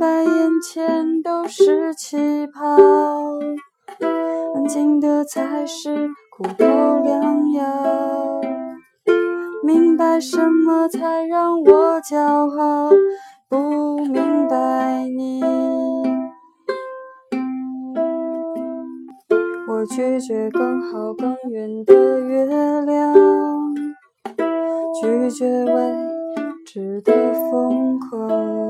白眼前都是气泡，安静的才是苦口良药。明白什么才让我骄傲，不明白你。我拒绝更好更圆的月亮，拒绝未知的疯狂。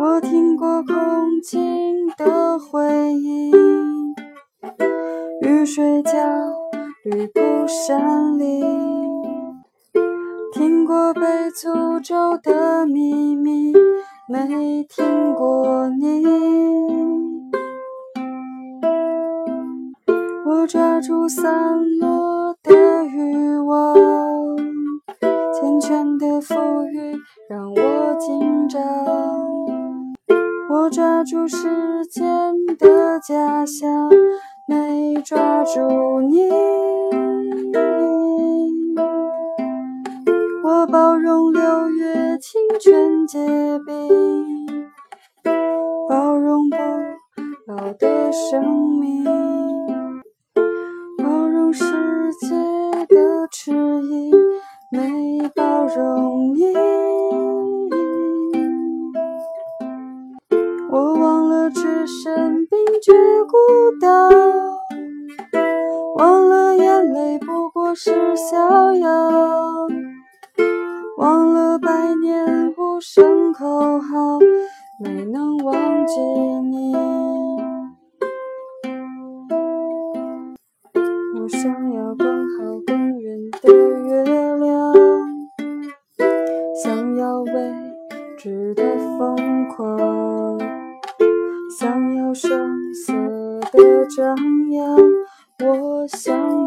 我听过空境的回音，雨水浇绿布山林，听过被诅咒的秘密，没听过你。我抓住散落的欲望，缱绻的浮云让我紧张。我抓住时间的假象，没抓住你。我包容六月清泉结冰，包容不老的生命，包容世界的迟疑，没包容你。我忘了置身冰绝孤岛，忘了眼泪不过是逍遥，忘了百年无声口号，没能忘记你。我想要更好更圆的疯狂。想要声色的张扬，我想。